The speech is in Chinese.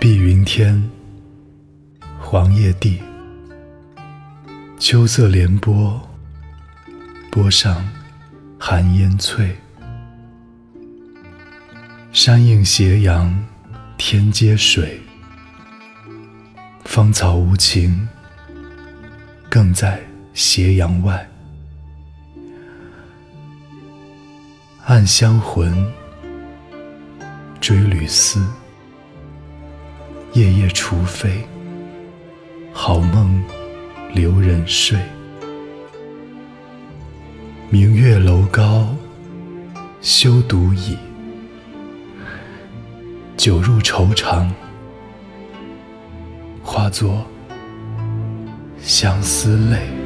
碧云天，黄叶地，秋色连波，波上寒烟翠。山映斜阳，天接水，芳草无情，更在斜阳外。暗香魂，追旅思，夜夜除非，好梦留人睡。明月楼高，休独倚。酒入愁肠，化作相思泪。